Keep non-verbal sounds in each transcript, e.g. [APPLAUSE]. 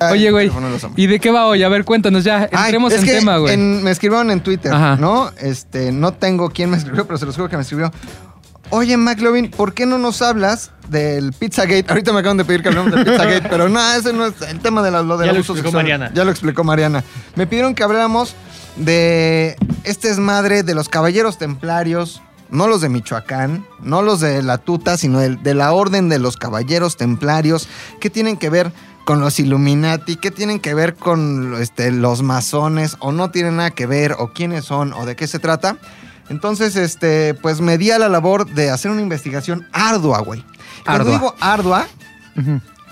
Oye, güey, de. ¿y de qué va hoy? A ver, cuéntanos ya. Ay, Entremos es en que tema, güey. en- me escribieron en Twitter, Ajá. ¿no? Este, no tengo quién me escribió, pero se los juro que me escribió. Oye, McLovin, ¿por qué no nos hablas del Pizzagate? Ahorita me acaban de pedir que hablemos del Pizzagate, [LAUGHS] pero no, ese no es el tema de la, lo del Ya lo abuso explicó sexual. Mariana. Ya lo explicó Mariana. Me pidieron que habláramos de este desmadre de los caballeros templarios, no los de Michoacán, no los de la tuta, sino del- de la orden de los caballeros templarios, que tienen que ver con los Illuminati, que tienen que ver con este, los masones, o no tienen nada que ver, o quiénes son, o de qué se trata. Entonces, este, pues me di a la labor de hacer una investigación ardua, güey. Cuando Ardua. digo ardua.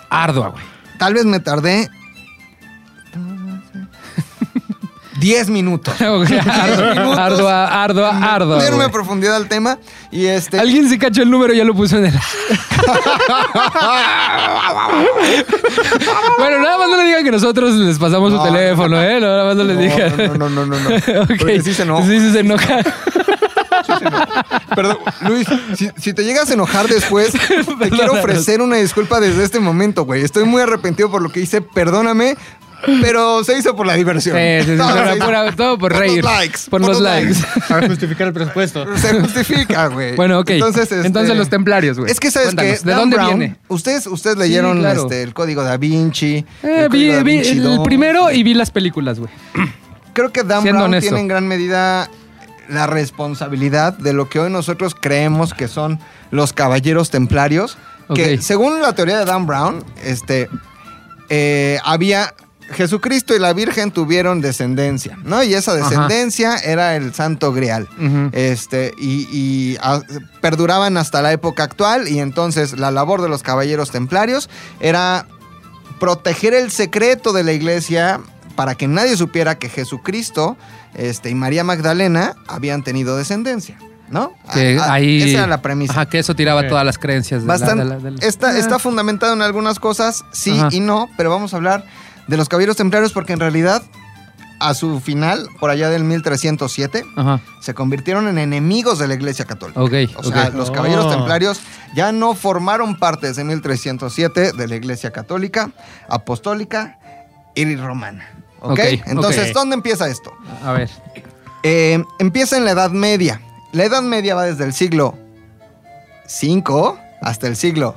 Ardua, güey. tal vez me tardé 10 minutos. [LAUGHS] Minutos. ardua, ardua, ardua. Dieron güey. a profundidad al tema y este Alguien se cachó el número y ya lo puso en el. [LAUGHS] bueno, nada más no le digan que nosotros les pasamos No, su teléfono, ¿eh? No, nada más no les digan. No, no, no, no, no. [LAUGHS] Ok. Porque sí se enoja. Sí, sí se enoja. Perdón, Luis, si, si te llegas a enojar después, te quiero ofrecer una disculpa desde este momento, güey. Estoy muy arrepentido por lo que hice, perdóname, pero se hizo por la diversión. Sí, Todo pura- se hizo pura- todo por los reír. likes, Por los likes. [LAUGHS] Para justificar el presupuesto. Se justifica, güey. Bueno, ok. Entonces, Entonces, este, los templarios, güey. Es que, ¿sabes Cuéntanos, qué? ¿De Dan dónde Brown, viene? Ustedes, ustedes leyeron claro. este, el código da Vinci. Eh, el vi, el 2. primero y vi las películas, güey. [CLEARS THROAT] Creo que Dan Siendo Brown honesto. tiene en gran medida la responsabilidad de lo que hoy nosotros creemos que son los caballeros templarios. Que según la teoría de Dan Brown, este, eh, había. Jesucristo y la Virgen tuvieron descendencia, ¿no? Y esa descendencia era el Santo Grial. Este, y, y, ah, perduraban hasta la época actual. Y entonces la labor de los caballeros templarios era proteger el secreto de la iglesia para que nadie supiera que Jesucristo este, y María Magdalena habían tenido descendencia, ¿no? Que Ah, ah, ahí. Esa era la premisa. Ajá, que eso tiraba todas las creencias. de la- Bastante, de la- de la- está, está fundamentado en algunas cosas, sí Ajá. y no, pero vamos a hablar de los caballeros templarios porque en realidad a su final, por allá del 1307, Ajá. se convirtieron en enemigos de la Iglesia Católica. Ok, O sea, los caballeros Oh. templarios ya no formaron parte desde 1307 de la Iglesia Católica, Apostólica y Romana. ¿Ok? Ok, Entonces. ¿dónde empieza esto? A ver. Eh, empieza en la Edad Media. La Edad Media va desde el siglo V hasta el siglo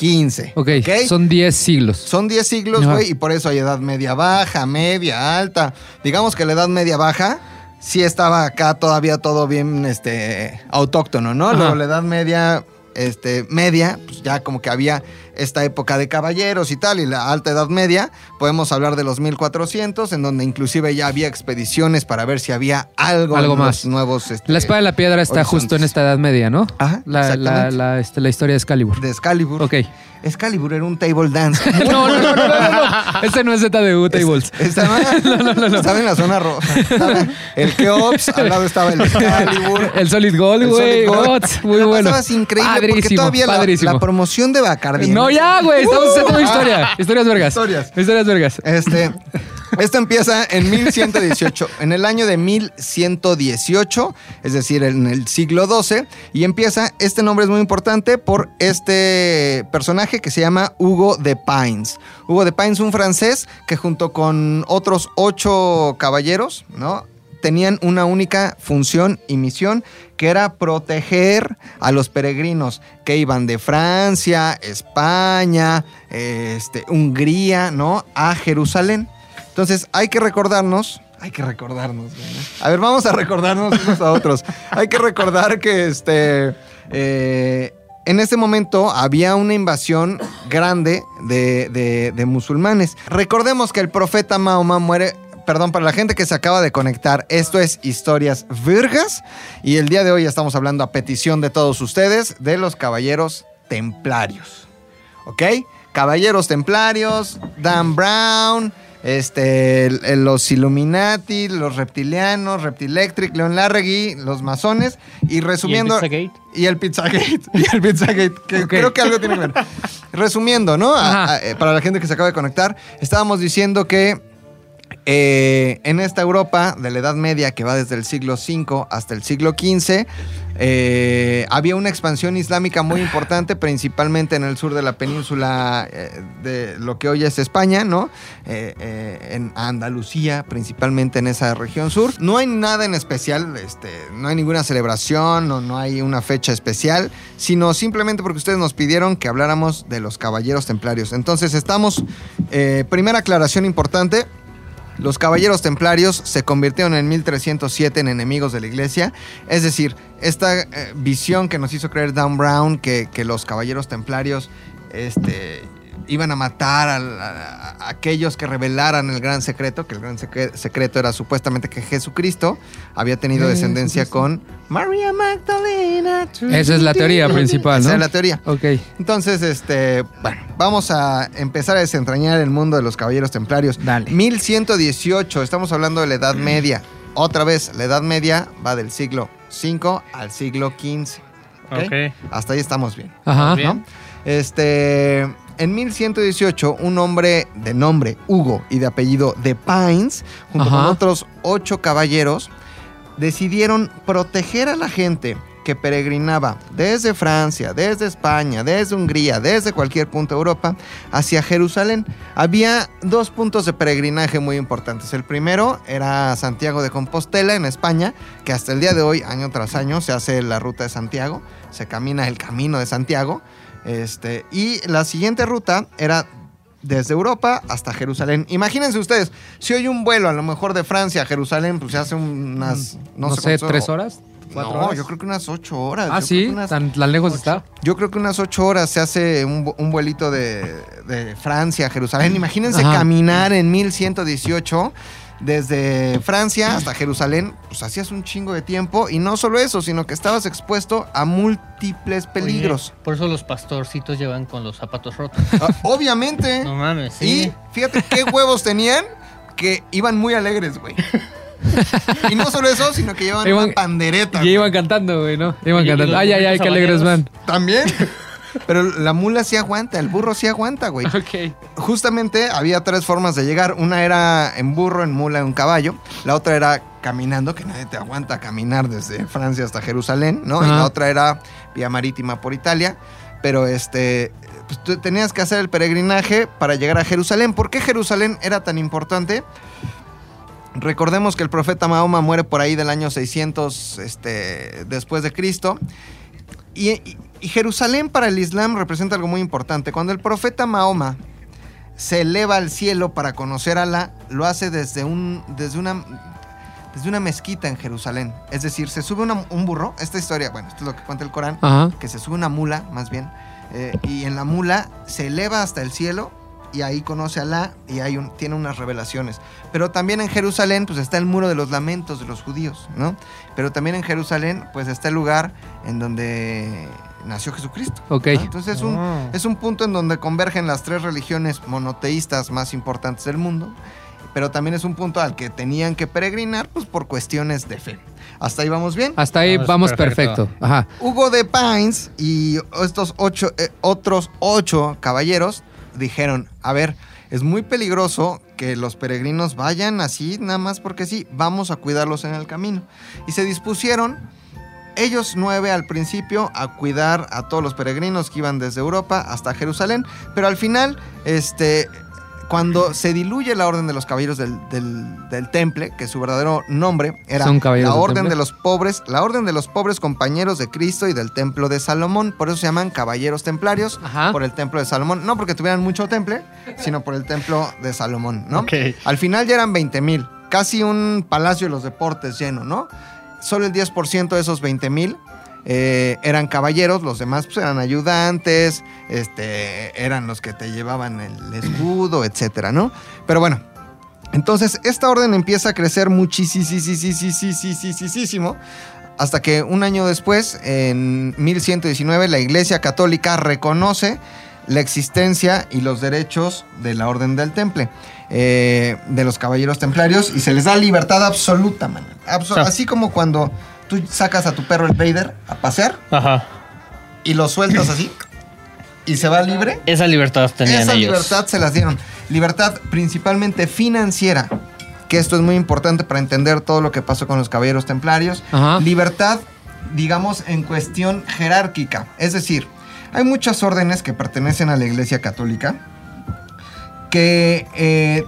XV. Ok, son 10 siglos. Son 10 siglos, güey, y por eso hay edad media baja, media, alta. Digamos que la edad media baja sí estaba acá todavía todo bien este, autóctono, ¿no? Luego la edad media, este, media, pues ya como que había esta época de caballeros y tal, y la alta edad media, podemos hablar de los 1400, en donde inclusive ya había expediciones para ver si había algo, Algo en más. los nuevos... este, La espada de la piedra está horizontes. justo en esta edad media, ¿no? Ajá, La, la, exactamente. la, este, la historia de Excalibur. De Excalibur. Ok. Excalibur era un table dance. [LAUGHS] No, no, no, no, no, no. Ese no es ZDU Tables. Estaba, [LAUGHS] estaba en la zona roja. El Keops, al lado estaba el Excalibur. [LAUGHS] El Solid Gold, güey. Muy La bueno. pasabas increíble porque Padrísimo, todavía la promoción de Bacardi. No, ya, güey. Estamos haciendo Uh, historia. ah, Historias vergas. Historias. Historias vergas. Este, esto empieza en 1118, en el año de 1118, es decir, en el siglo XII, y empieza, este nombre es muy importante por este personaje que se llama Hugo de Pines. Hugo de Pines, un francés que junto con otros ocho caballeros, ¿no? Tenían una única función y misión que era proteger a los peregrinos que iban de Francia, España, este, Hungría, ¿no? A Jerusalén. Entonces hay que recordarnos, hay que recordarnos. A ver, vamos a recordarnos unos a otros. Hay que recordar que este, eh, en este momento había una invasión grande de, de- de musulmanes. Recordemos que el profeta Mahoma muere. Perdón, para la gente que se acaba de conectar, esto es Historias Virgas y el día de hoy estamos hablando a petición de todos ustedes de los caballeros templarios. ¿Ok? Caballeros Templarios, Dan Brown, este, el- el- los Illuminati, los reptilianos, Reptilectric, Leon Larregui, los masones, y resumiendo... Pizzagate? Y el Pizzagate. [LAUGHS] Y el Pizzagate, que creo que algo tiene que ver. Resumiendo, ¿no? A- Ajá. a- eh, para la gente que se acaba de conectar, estábamos diciendo que Eh, en esta Europa de la Edad Media, que va desde el siglo V hasta el siglo XV, eh, había una expansión islámica muy importante, principalmente en el sur de la península eh, de lo que hoy es España, ¿no? Eh, en Andalucía, principalmente en esa región sur. No hay nada en especial, este, no hay ninguna celebración, no, no hay una fecha especial, sino simplemente porque ustedes nos pidieron que habláramos de los caballeros templarios. Entonces estamos, primera aclaración importante, los caballeros templarios se convirtieron en 1307 en enemigos de la iglesia. Es decir, esta eh, visión que nos hizo creer Dan Brown que, que los caballeros templarios este, iban a matar a, a aquellos que revelaran el gran secreto, que el gran secre- secreto era supuestamente que Jesucristo había tenido descendencia con María Magdalena. Esa es la teoría principal, Esa ¿no? es la teoría. Ok. Entonces, este, bueno, vamos a empezar a desentrañar el mundo de los caballeros templarios. Dale. 1118, estamos hablando de la Edad Media. Otra vez, la Edad Media va del siglo V al siglo XV. ¿ok? Ok. Hasta ahí estamos bien. Ajá. Bien. Este, en 1118, un hombre de nombre Hugo y de apellido de Pines, junto Ajá. con otros ocho caballeros, decidieron proteger a la gente que peregrinaba desde Francia, desde España, desde Hungría, desde cualquier punto de Europa, hacia Jerusalén. Había dos puntos de peregrinaje muy importantes. El primero era Santiago de Compostela, en España, que hasta el día de hoy, año tras año, se hace la ruta de Santiago, se camina el camino de Santiago. Este, y la siguiente ruta era desde Europa hasta Jerusalén. Imagínense ustedes, si hoy un vuelo a lo mejor de Francia a Jerusalén, pues se hace unas, No, no, sé, ¿tres horas? ¿Cuatro No, horas? yo creo que unas ocho horas. Ah, Yo sí, unas- tan, tan lejos está. yo creo que unas ocho horas se hace un, vu- un vuelito de, de Francia a Jerusalén. Imagínense Ajá. caminar en 1118 desde Francia hasta Jerusalén. Pues hacías un chingo de tiempo. Y no solo eso, sino que estabas expuesto a múltiples peligros. Oye, por eso los pastorcitos llevan con los zapatos rotos. Ah, Obviamente. No mames, Y sí. fíjate qué huevos tenían que iban muy alegres, güey. y no solo eso, sino que llevaban Iban- una pandereta. Y iban cantando, güey, ¿no? Iban ¿y cantando. Ay, ay, ay, qué alegres van. También. Pero la mula sí aguanta, el burro sí aguanta, güey. [LAUGHS] Ok. Justamente había tres formas de llegar. Una era en burro, en mula, en caballo. La otra era caminando, que nadie te aguanta caminar desde Francia hasta Jerusalén, ¿no? Y la otra era vía marítima por Italia. Pero este, pues, tú tenías que hacer el peregrinaje para llegar a Jerusalén. ¿Por qué Jerusalén era tan importante? Recordemos que el profeta Mahoma muere por ahí del año 600 este, después de Cristo. Y, y- y Jerusalén para el Islam representa algo muy importante. Cuando el profeta Mahoma se eleva al cielo para conocer a Alá, lo hace desde, un, desde, una, desde una mezquita en Jerusalén. Es decir, se sube una- un burro. Esta historia, bueno, esto es lo que cuenta el Corán Ajá. que se sube una mula, más bien, eh, y en la mula se eleva hasta el cielo y ahí conoce a Alá y ahí un- tiene unas revelaciones. Pero también en Jerusalén, pues está el muro de los lamentos de los judíos, ¿no? Pero también en Jerusalén, pues está el lugar en donde nació Jesucristo. Ok. ¿no? Entonces es un, Ah. es un punto en donde convergen las tres religiones monoteístas más importantes del mundo, pero también es un punto al que tenían que peregrinar, pues por cuestiones de fe. ¿Hasta ahí vamos bien? Hasta ahí Vamos, vamos perfecto. perfecto. Ajá. Hugo de Pines y estos ocho, eh, otros ocho caballeros dijeron, a ver, es muy peligroso que los peregrinos vayan así, nada más porque sí, vamos a cuidarlos en el camino. Y se dispusieron, ellos nueve al principio, a cuidar a todos los peregrinos que iban desde Europa hasta Jerusalén, pero al final, este... Cuando se diluye la orden de los caballeros del, del- del temple, que su verdadero nombre era la orden de los pobres, la orden de los pobres compañeros de Cristo y del templo de Salomón. Por eso se llaman caballeros templarios, Ajá. por el templo de Salomón. No porque tuvieran mucho temple, sino por el templo de Salomón, ¿no? Al final ya eran 20 mil, casi un palacio de los deportes lleno, ¿no? Solo el 10% de esos 20 mil eh, eran caballeros, los demás pues, eran ayudantes, este, eran los que te llevaban el escudo, [CLEARS THROAT] etcétera, ¿no? Pero bueno, entonces esta orden empieza a crecer muchísimo hasta que un año después, en 1119, la Iglesia Católica reconoce la existencia y los derechos de la Orden del Temple, eh, de los Caballeros Templarios, y se les da libertad absoluta, man. Sea- Así como cuando tú sacas a tu perro el Vader a pasear Ajá. y lo sueltas así y se va libre. Esa libertad tenían Esa ellos. libertad se las dieron. Libertad principalmente financiera. que esto es muy importante para entender todo lo que pasó con los caballeros templarios. Ajá. Libertad, digamos, en cuestión jerárquica. Es decir, hay muchas órdenes que pertenecen a la Iglesia Católica que eh,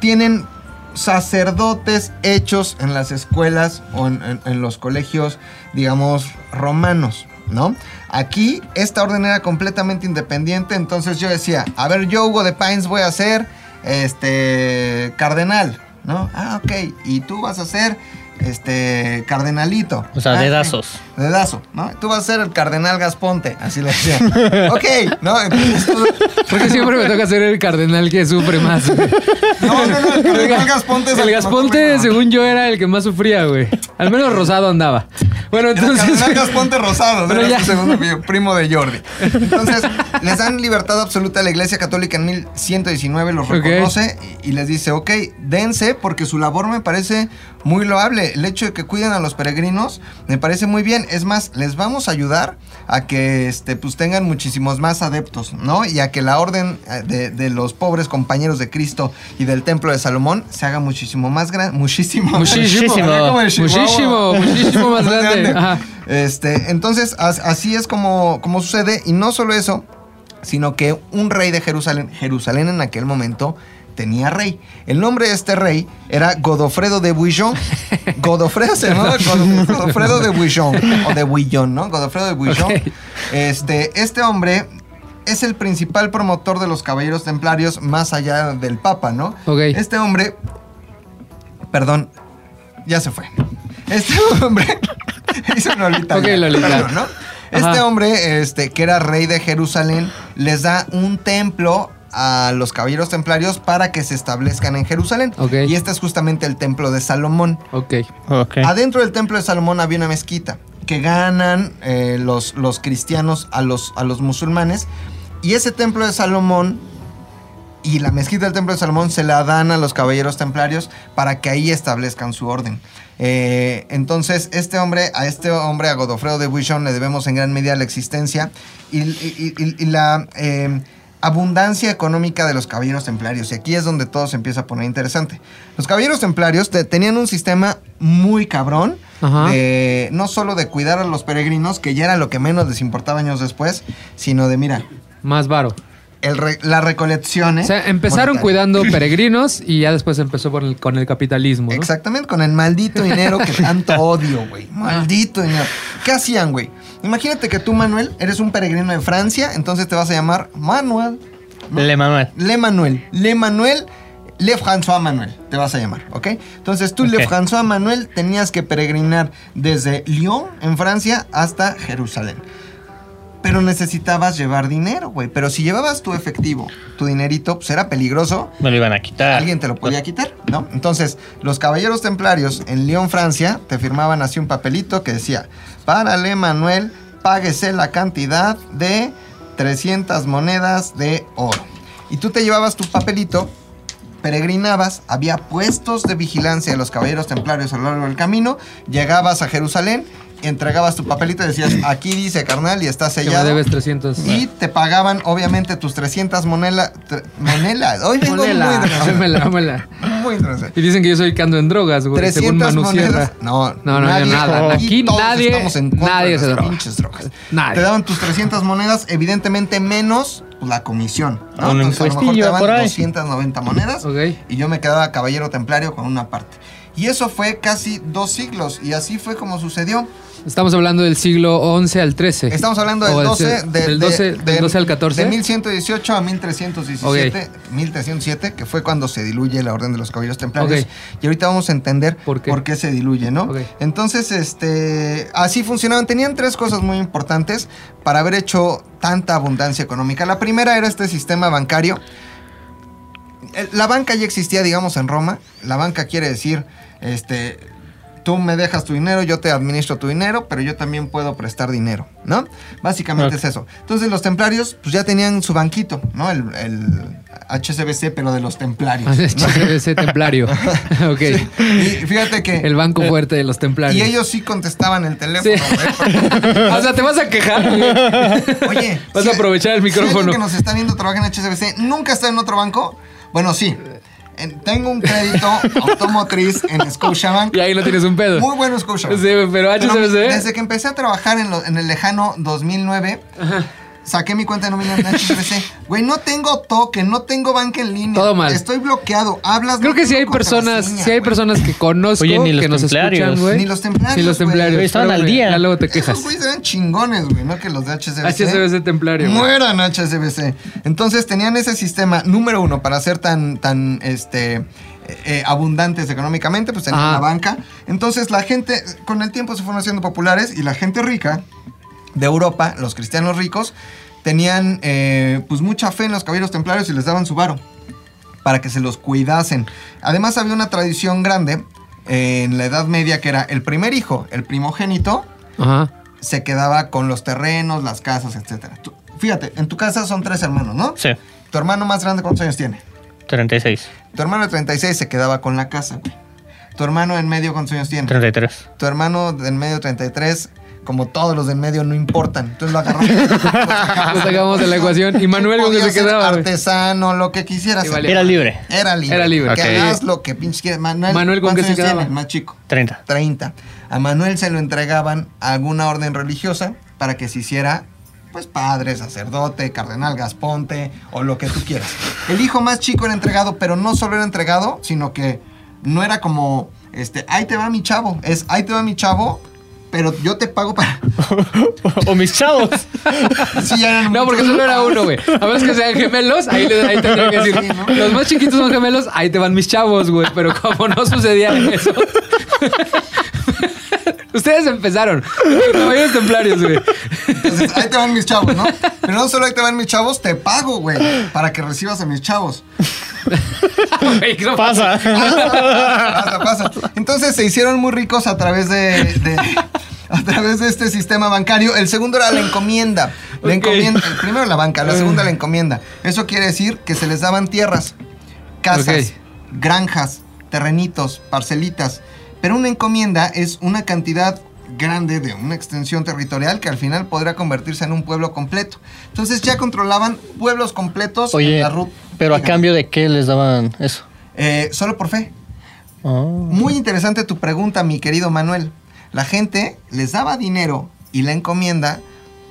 tienen sacerdotes hechos en las escuelas o en, los colegios, digamos, romanos, ¿no? Aquí esta orden era completamente independiente, entonces yo decía, a ver, yo Hugo de Pines voy a ser este cardenal, ¿no? Ah, ok, y tú vas a ser este cardenalito. O sea, Ah, dedazos. Dedazo, ¿no? Tú vas a ser el cardenal Gasponte, así le decía. [LAUGHS] ok, ¿no? Entonces tú- Porque siempre me toca ser el cardenal que sufre más. güey. no, no, no, el cardenal Gasponte es El Gasponte, no- según yo, era el que más sufría, güey. Al menos rosado andaba. Bueno, entonces. Cardenal Gasponte Rosado, Pero era ya. su segundo primo, primo de Jordi. Entonces, les dan libertad absoluta a la Iglesia Católica en 1119, los reconoce y, y les dice, ok, dense, porque su labor me parece muy loable. El hecho de que cuiden a los peregrinos me parece muy bien. Es más, les vamos a ayudar a que este, pues, tengan muchísimos más adeptos, ¿no? Y a que la orden eh, de, de los pobres compañeros de Cristo y del Templo de Salomón se haga muchísimo más grande. Muchísimo. Muchísimo. Muchísimo, muchísimo más grande. Ajá. Este, entonces, as- así es como, como sucede. Y no solo eso, sino que un rey de Jerusalén, Jerusalén en aquel momento tenía rey. El nombre de este rey era Godofredo de Bouillon. [LAUGHS] Godofredo se llamaba Godo- Godofredo de Bouillon. O de Bouillon, ¿no? Godofredo de Bouillon. Este, este hombre es el principal promotor de los caballeros templarios más allá del Papa, ¿no? Este hombre, perdón, ya se fue. Este hombre [LAUGHS] hizo una Lolita. Ok, Lolita. perdón, ¿no? Este Ajá. hombre, este, que era rey de Jerusalén, les da un templo a los caballeros templarios para que se establezcan en Jerusalén. Y este es justamente el templo de Salomón. Ok. Ok. Adentro del templo de Salomón había una mezquita que ganan eh, los, los cristianos a los, a los musulmanes. Y ese templo de Salomón y la mezquita del templo de Salomón se la dan a los caballeros templarios para que ahí establezcan su orden. Eh, entonces, este hombre, a este hombre, a Godofredo de Bouillon, le debemos en gran medida la existencia y, y- y- y la eh, abundancia económica de los caballeros templarios. Y aquí es donde todo se empieza a poner interesante. Los caballeros templarios te- tenían un sistema muy cabrón. De- no solo de cuidar a los peregrinos, que ya era lo que menos les importaba años después, sino de, mira, Más varo. El re- la recolección. ¿eh? O sea, empezaron monetaria. cuidando [CLEARS THROAT] peregrinos y ya después empezó con el, con el capitalismo. ¿no? Exactamente, con el maldito dinero que [LAUGHS] tanto odio, güey. Maldito dinero. ¿Qué hacían, güey? Imagínate que tú, Manuel, eres un peregrino de Francia, entonces te vas a llamar Manuel. Le Manuel. Le Manuel. Le Manuel. Le François Manuel, te vas a llamar, ¿ok? Entonces tú, Le Ok. François Manuel, tenías que peregrinar desde Lyon, en Francia, hasta Jerusalén. Pero necesitabas llevar dinero, güey. Pero si llevabas tu efectivo, tu dinerito, pues era peligroso Me lo iban a quitar. alguien te lo podía quitar, ¿no? Entonces, los caballeros templarios en Lyon, Francia, te firmaban así un papelito que decía, para Le Manuel, páguese la cantidad de 300 monedas de oro. Y tú te llevabas tu papelito, peregrinabas, había puestos de vigilancia de los caballeros templarios a lo largo del camino, llegabas a Jerusalén, entregabas tu papelito y decías, [CLEARS THROAT] aquí dice carnal y está Que me sellado. debes 300. Y te pagaban, obviamente, tus 300 monela, tre- monelas. [LAUGHS] Hoy vengo Ponela, muy dámela. [LAUGHS] Muy internacional. Y dicen que yo soy que ando en drogas, güey. Según 300 Manu monedas. Sierra. No, No, no, yo nada. Aquí todos nadie- estamos en contra nadie de se las droga. pinches drogas. Nadie. Te daban tus 300 monedas, evidentemente menos pues, la comisión. ¿no? Un Entonces, a lo mejor te daban por ahí. 290 monedas Ok. y yo me quedaba caballero templario con una parte. Y eso fue casi dos siglos y así fue como sucedió. Estamos hablando del siglo XI al XIII. Estamos hablando del del 12, se- de- del de- 12 de- del 12 al 14. De 1118 a 1317, 1307, que fue cuando se diluye la Orden de los Caballeros Templarios. Y ahorita vamos a entender ¿Por qué? se diluye, ¿no? Entonces, este, así funcionaban. Tenían tres cosas muy importantes para haber hecho tanta abundancia económica. La primera era este sistema bancario. La banca ya existía, digamos, en Roma. La banca quiere decir, este, tú me dejas tu dinero, yo te administro tu dinero, pero yo también puedo prestar dinero, ¿no? Básicamente es eso. Entonces los templarios, pues ya tenían su banquito, ¿no? El, el HSBC, pero de los templarios. ¿no? ese [LAUGHS] templario. ok. Y fíjate que... El banco fuerte de los templarios. Y ellos sí contestaban el teléfono. Sí. [LAUGHS] o sea, te vas a quejar. [LAUGHS] Oye, Vas si- a aprovechar el si micrófono. que nos está viendo trabaja en HSBC, ¿nunca está en otro banco? Bueno, sí. En- tengo un crédito automotriz en Scotiabank. Y ahí no tienes un pedo. Muy bueno Scotiabank. Sí, pero Pero HSBC. desde que empecé a trabajar en, lo- en el lejano 2009, saqué mi cuenta de nómina en HSBC. Güey, no tengo token, no tengo banca en línea. Todo mal. Estoy bloqueado. Hablas Creo no que sí hay personas, sí hay personas que conozco Oye, ni los que nos templarios. escuchan, güey. Ni los templarios, Ni los templarios. Güey, estaban Pero, al día. Ya luego te quejas. Esos güeyes eran chingones, güey, no que los de HSBC. HSBC templario. Mueran HSBC. Entonces tenían ese sistema número uno para ser tan, tan, este, eh, eh, abundantes económicamente, pues tenían Ajá. la banca. Entonces la gente, con el tiempo se fueron haciendo populares y la gente rica de Europa, los cristianos ricos, tenían eh, pues mucha fe en los caballeros templarios y les daban su varo para que se los cuidasen. Además había una tradición grande eh, en la Edad Media que era el primer hijo, el primogénito, Ajá. se quedaba con los terrenos, las casas, etc. fíjate, en tu casa son tres hermanos, ¿no? Sí, Tu hermano más grande, ¿cuántos años tiene? 36, Tu hermano de 36 se quedaba con la casa, güey. Tu hermano en medio, ¿cuántos años tiene? 33. Tu hermano en medio 33, como todos los del medio, no importan. Entonces lo agarramos. [LAUGHS] Lo sacamos de la ecuación. Y Manuel con que se quedaba, artesano, lo que quisieras. Era libre, Era libre. Era libre. Que Ok. hagas lo que pinches quieras. Manuel, Manuel, ¿con ¿cuántos qué se quedaba? tiene? Más chico. 30. 30. A Manuel se lo entregaban a alguna orden religiosa para que se hiciera, pues, padre, sacerdote, cardenal, gasponte o lo que tú quieras. El hijo más chico era entregado, pero no solo era entregado, sino que no era como, este, ahí te va mi chavo. Es, ahí te va mi chavo, pero yo te pago para... [LAUGHS] o mis chavos. Sí, ya eran No, porque solo era uno, güey. A menos que sean gemelos, ahí, le, ahí tendría que decir. Sí, ¿no? Los más chiquitos son gemelos, ahí te van mis chavos, güey. Pero como no sucedía eso. Ustedes empezaron. Caballeros templarios, güey. Entonces, ahí te van mis chavos, ¿no? Pero no solo ahí te van mis chavos, te pago, güey, para que recibas a mis chavos. Pasa. pasa, pasa. Entonces se hicieron muy ricos a través de, de- a través de este sistema bancario. El segundo era la encomienda. La Ok. encomienda, el primero la banca, la segunda la encomienda. Eso quiere decir que se les daban tierras, casas, granjas, terrenitos, parcelitas. Pero una encomienda es una cantidad grande de una extensión territorial que al final podría convertirse en un pueblo completo. Entonces ya controlaban pueblos completos en la ruta. pero a cambio de qué les daban eso. Eh, solo por fe. Ah. Muy interesante tu pregunta, mi querido Manuel. La gente les daba dinero y la encomienda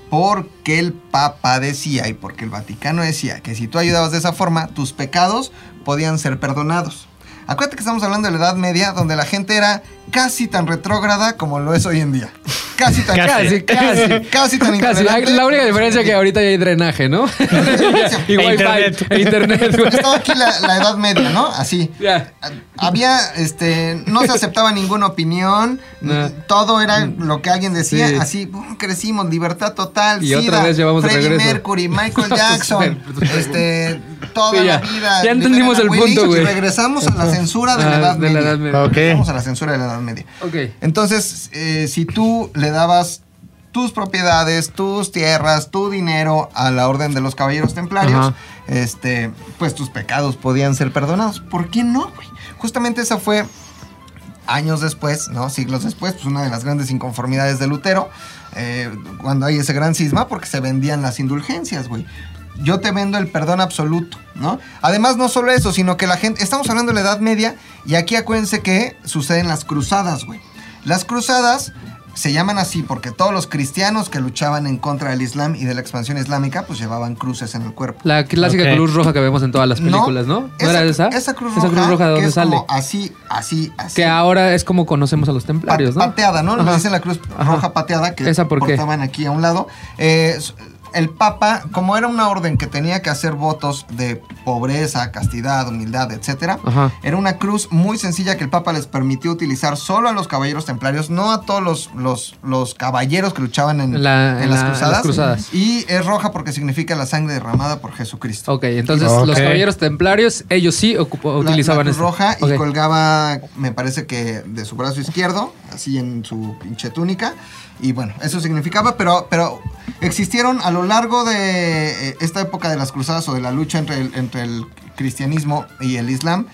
porque el Papa decía y porque el Vaticano decía que si tú ayudabas de esa forma, tus pecados podían ser perdonados. Acuérdate que estamos hablando de la Edad Media, donde la gente era casi tan retrógrada como lo es hoy en día. Casi tan Casi, casi. casi [LAUGHS] tan Casi. La, la única diferencia es que ahorita ya hay drenaje, ¿no? y E wifi. internet. E internet, güey. Estaba aquí la, la Edad Media, ¿no? Así. Ya. Había, este, no se aceptaba ninguna opinión, No. todo era lo que alguien decía, Sí. así, crecimos, libertad total, Y otra SIDA, vez llevamos Freddie regreso. Mercury, [LAUGHS] Michael Jackson, este, toda Sí, ya. la vida. Ya entendimos el punto, güey. Y regresamos a la censura de la Ah, Edad de la Media. Edad Media. Ok. Regresamos a la censura de la Edad Media. Ok. Entonces, eh, si tú le dabas tus propiedades, tus tierras, tu dinero a la orden de los caballeros templarios, Ajá. este, pues tus pecados podían ser perdonados. ¿Por qué no, güey? Justamente esa fue años después, ¿no? Siglos después, pues una de las grandes inconformidades de Lutero, eh, cuando hay ese gran cisma, porque se vendían las indulgencias, güey. Yo te vendo el perdón absoluto, ¿no? Además, no solo eso, sino que la gente. Estamos hablando de la Edad Media, y aquí acuérdense que suceden las cruzadas, güey. Las cruzadas se llaman así porque todos los cristianos que luchaban en contra del Islam y de la expansión islámica, pues llevaban cruces en el cuerpo. La clásica cruz roja que vemos en todas las películas, ¿no? ¿No, esa, era esa? Esa cruz Esa roja, cruz roja de dónde es sale. como así, así, así. Que ahora es como conocemos a los templarios, Pa- ¿no? Pateada, ¿no? Le Ajá. dicen la cruz Ajá. roja pateada que ¿Esa por qué? portaban aquí a un lado. Eh, el Papa, como era una orden que tenía que hacer votos de pobreza, castidad, humildad, etcétera, Ajá. era una cruz muy sencilla que el Papa les permitió utilizar solo a los caballeros templarios, no a todos los, los, los caballeros que luchaban en, La- en en las, la- en cruzadas. las cruzadas. Y es roja porque significa la sangre derramada por Jesucristo. Ok, entonces los caballeros templarios, ellos sí ocupo- La- utilizaban la cruz roja y colgaba, me parece que de su brazo izquierdo, así en su pinche túnica. Y bueno, eso significaba, pero, pero existieron a lo largo de eh, esta época de las cruzadas o de la lucha entre el, entre el cristianismo y el islam,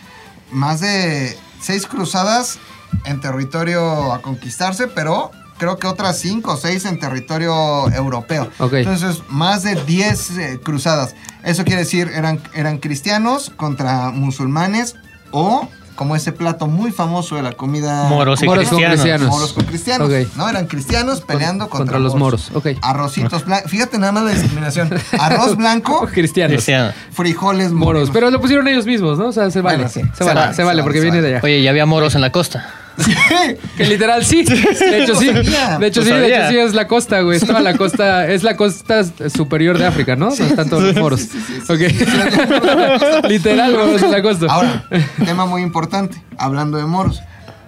más de seis cruzadas en territorio a conquistarse, pero creo que otras cinco o seis en territorio europeo. Ok. Entonces, más de 10 eh, cruzadas. Eso quiere decir, eran, eran cristianos contra musulmanes O como ese plato muy famoso de la comida... Moros y Moros con cristianos. cristianos. Moros con cristianos. No, eran cristianos peleando contra, contra los moros. Ok. Arrocitos blancos. Fíjate nada más la discriminación. Arroz [LAUGHS] blanco, Cristianos. Cristiano. frijoles Moros. moros. Pero lo pusieron ellos mismos, ¿no? O sea, se vale. Bueno, sí. Se Se vale, vale, se se vale, vale, porque se viene vale. de allá. Oye, ya había moros en la costa. [LAUGHS] Que literal sí. De hecho sí. De hecho sí, de hecho sí es la costa, güey. Es toda la costa, es la costa superior de África, ¿no? Donde están todos los moros. Ok. [LAUGHS] Literal, moros en la costa. Ahora, tema muy importante, hablando de moros.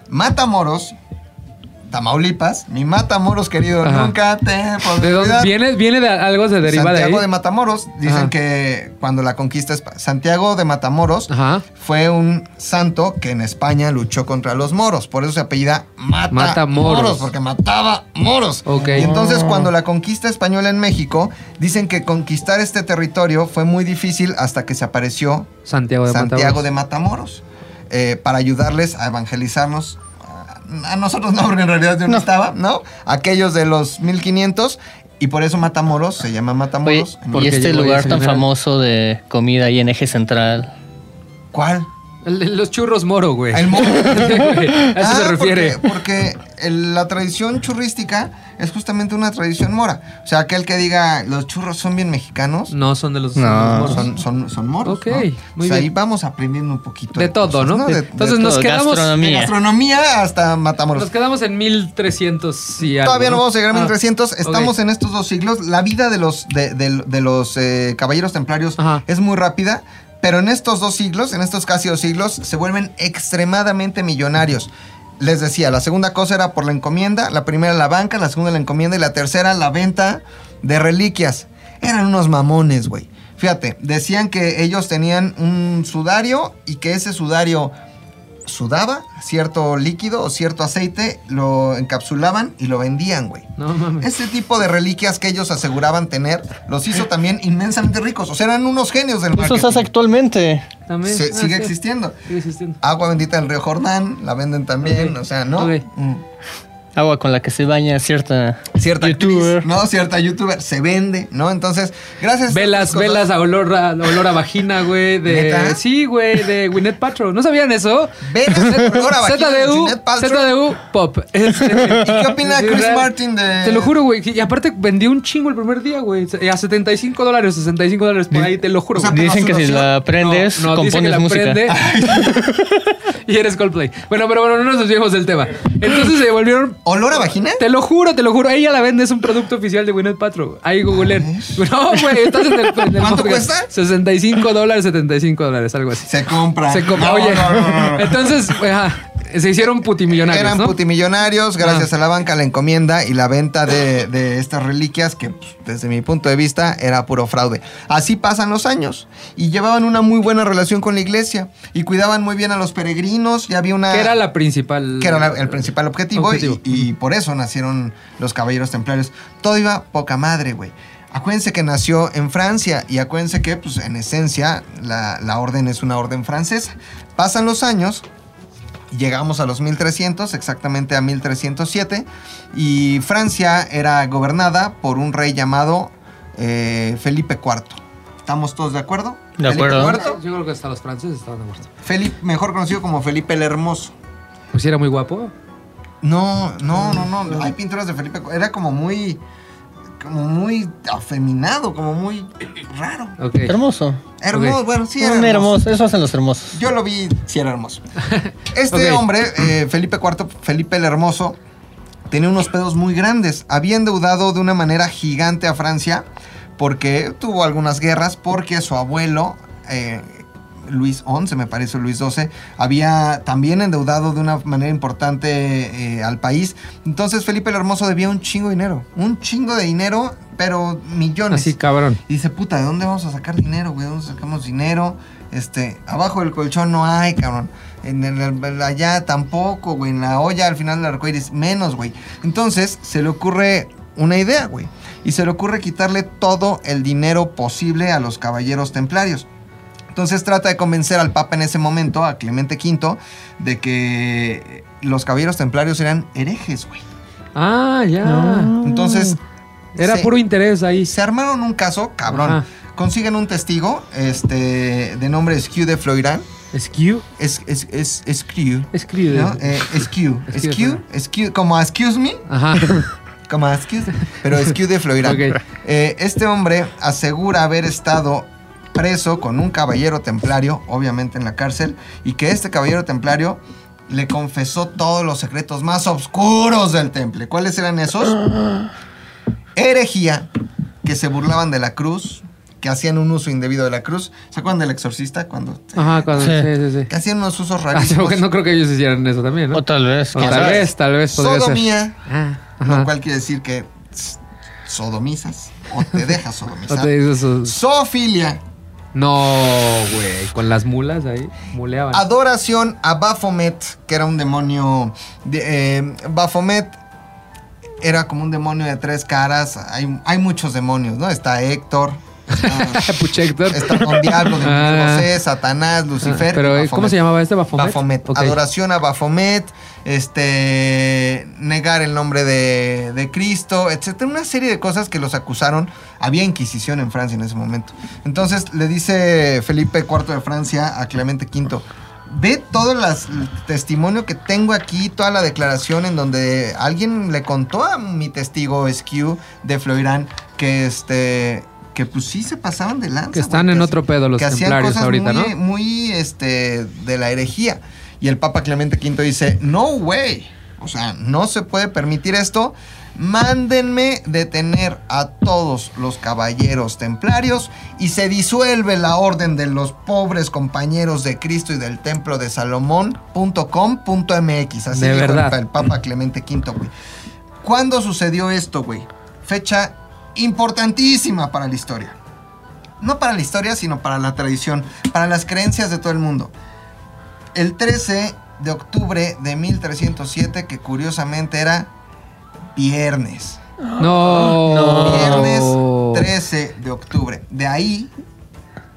Matamoros, Tamaulipas, mi Matamoros querido, Ajá. nunca te ¿De dónde olvidar. viene? Viene de algo se deriva de ahí. Santiago de Matamoros, dicen Ajá. que cuando la conquista Santiago de Matamoros Ajá. fue un santo que en España luchó contra los moros, por eso se apellida Matamoros, Matamoros. porque mataba moros. Ok. Y entonces Oh. cuando la conquista española en México, dicen que conquistar este territorio fue muy difícil hasta que se apareció Santiago de Santiago Matamoros. de Matamoros eh, para ayudarles a evangelizarnos. A nosotros no, porque en realidad yo no, estaba, ¿no? Aquellos de los 1500 y por eso Matamoros se llama Oye, Matamoros. Y este lugar tan famoso de comida ahí en eje central. ¿Cuál? El de los churros moro, güey. El moro. [LAUGHS] A eso Ah, se refiere. Porque, porque el- la tradición churrística es justamente una tradición mora. O sea, aquel que diga los churros son bien mexicanos. No son de los, No, los moros. Son, son, son moros. Ok, ¿no? muy O sea, ahí bien. vamos aprendiendo un poquito. De todo, cosas, ¿no? De- De- de Entonces nos todo, quedamos, de gastronomía. gastronomía hasta Matamoros. nos quedamos en 1300 y algo. Todavía no vamos a llegar a Ah, 1300. Estamos ok. en estos dos siglos. La vida de los, de, de- de los eh, caballeros templarios Ajá. es muy rápida. Pero en estos dos siglos, en estos casi dos siglos, se vuelven extremadamente millonarios. Les decía, la segunda cosa era por la encomienda, la primera la banca, la segunda la encomienda y la tercera la venta de reliquias. Eran unos mamones, güey. Fíjate, decían que ellos tenían un sudario y que ese sudario sudaba cierto líquido o cierto aceite, lo encapsulaban y lo vendían, güey. No mames. Este tipo de reliquias que ellos aseguraban tener los hizo también inmensamente ricos. O sea, eran unos genios del Eso marketing. se hace actualmente. También. Se- Ah, sigue sí. existiendo. Sigue existiendo. Agua bendita del río Jordán, la venden también, o sea, ¿no? Ok. Mm. Agua con la que se baña cierta Cierta youtuber. actriz, ¿no? Cierta youtuber se vende, ¿no? Entonces, gracias a Velas, cosas- velas a olor a, olor a vagina, güey. De, ¿Neta? Sí, güey, de Gwyneth Paltrow. ¿No sabían eso? Velas de olor a vagina [LAUGHS] ZDU. ZDU, pop. Este, [LAUGHS] ¿Y qué opina Chris real. Martin de...? Te lo juro, güey. Y aparte vendió un chingo el primer día, güey. A 75 dólares, 65 dólares por ahí, te lo juro. O sea, Dicen que si la prendes, No, no, compones la música. prende. [LAUGHS] y eres Coldplay. Bueno, pero bueno, no nos desviemos del tema. Entonces se volvieron ¿Olor a vagina? Te lo juro, te lo juro. Ella la vende, es un producto oficial de Gwyneth Paltrow. Ahí googleen. No, güey, estás en el, en el ¿Cuánto podcast. cuesta? 65 dólares, 75 dólares, algo así. Se compra. Se compra. No, Oye, no, no, entonces, ajá, se hicieron putimillonarios, Eran ¿no? putimillonarios gracias a la banca, la encomienda y la venta de, de estas reliquias que pues, desde mi punto de vista era puro fraude. Así pasan los años y llevaban una muy buena relación con la iglesia y cuidaban muy bien a los peregrinos y había una... que era la principal. que era la- el principal objetivo, y- Objetivo. Y, por eso nacieron los caballeros templarios. Todo iba poca madre, güey. Acuérdense que nació en Francia y acuérdense que, pues, en esencia, la, la orden es una orden francesa. Pasan los años, llegamos a los 1300, exactamente a 1307, y Francia era gobernada por un rey llamado eh, Felipe IV. ¿Estamos todos de acuerdo? De Felipe acuerdo. IV, Yo creo que hasta los franceses estaban de acuerdo. Felipe, mejor conocido como Felipe el Hermoso. Pues sí, era muy guapo. No, no, no, no. Hay pinturas de Felipe. Era como muy. Como muy afeminado, como muy raro. Hermoso. Hermoso, bueno, sí, era Un hermoso. hermoso. Eso hacen los hermosos. Yo lo vi, sí era hermoso. [LAUGHS] Este hombre, eh, Felipe IV, Felipe el Hermoso, tenía unos pedos muy grandes. Había endeudado de una manera gigante a Francia porque tuvo algunas guerras, porque su abuelo, eh, Luis XI, me parece Luis XII, había también endeudado de una manera importante eh, al país. Entonces Felipe el Hermoso debía un chingo de dinero, un chingo de dinero, pero millones. Así, cabrón. Y dice, puta, ¿de dónde vamos a sacar dinero, güey? ¿De dónde sacamos dinero? Este, abajo del colchón no hay, cabrón. En el, el- allá tampoco, güey. En la olla al final del arcoíris, menos, güey. Entonces, se le ocurre una idea, güey. Y se le ocurre quitarle todo el dinero posible a los caballeros templarios. Entonces trata de convencer al Papa en ese momento, a Clemente V, de que los caballeros templarios eran herejes, güey. Ah, ya. Entonces... Era se- puro interés ahí. se armaron un caso, cabrón. Ajá. consiguen un testigo este, de nombre Skew de Floirán. Skew. Es, es, es, es Skew. Skew. ¿no? Eh, Skew. Skew. Como excuse me. Ajá. [LAUGHS] Como excuse. Pero Skew de Floirán. Ok. Eh, este hombre asegura haber estado preso con un caballero templario, obviamente en la cárcel, y que este caballero templario le confesó todos los secretos más oscuros del temple. ¿Cuáles eran esos? Herejía, que se burlaban de la cruz, que hacían un uso indebido de la cruz. ¿Se acuerdan del exorcista? Cuando Ajá, cuando. Sí, Sí. sí, sí. que hacían unos usos Ah, rarísimos. no creo que ellos hicieran eso también, ¿no? O tal vez. O tal vez, tal vez ser. Sodomía, Ah, lo cual quiere decir que sodomizas o te dejas [LAUGHS] O sodomizar. te dices eso. No, güey. Con las mulas ahí. Muleaban. Adoración a Baphomet, que era un demonio. de- eh, Baphomet era como un demonio de tres caras. Hay, hay muchos demonios, ¿no? Está Héctor, [LAUGHS] Puchector. está Don Diablo Ah. José, Satanás, Lucifer. Pero, ¿cómo se llamaba este? Bafomet. Baphomet. Ok. Adoración a Baphomet, este, negar el nombre de, de Cristo, etcétera. Una serie de cosas que los acusaron. Había Inquisición en Francia en ese momento. Entonces le dice Felipe IV de Francia a Clemente V. Ve todo las- el testimonio que tengo aquí, toda la declaración en donde alguien le contó a mi testigo Skew de Floirán que este que pues sí se pasaban de lanza. Que están en que otro pedo los que templarios cosas ahorita, muy, ¿no? muy este, de la herejía. Y el Papa Clemente V dice, no way, o sea, no se puede permitir esto. Mándenme detener a todos los caballeros templarios y se disuelve la orden de los pobres compañeros de Cristo y del templo de Salomón.com.mx. Así De dijo verdad. el Papa Clemente V, güey. ¿Cuándo sucedió esto, güey? Fecha importantísima para la historia. No para la historia, sino para la tradición, para las creencias de todo el mundo. El 13 de octubre de 1307, que curiosamente era viernes. No. No. Viernes 13 de octubre. De ahí,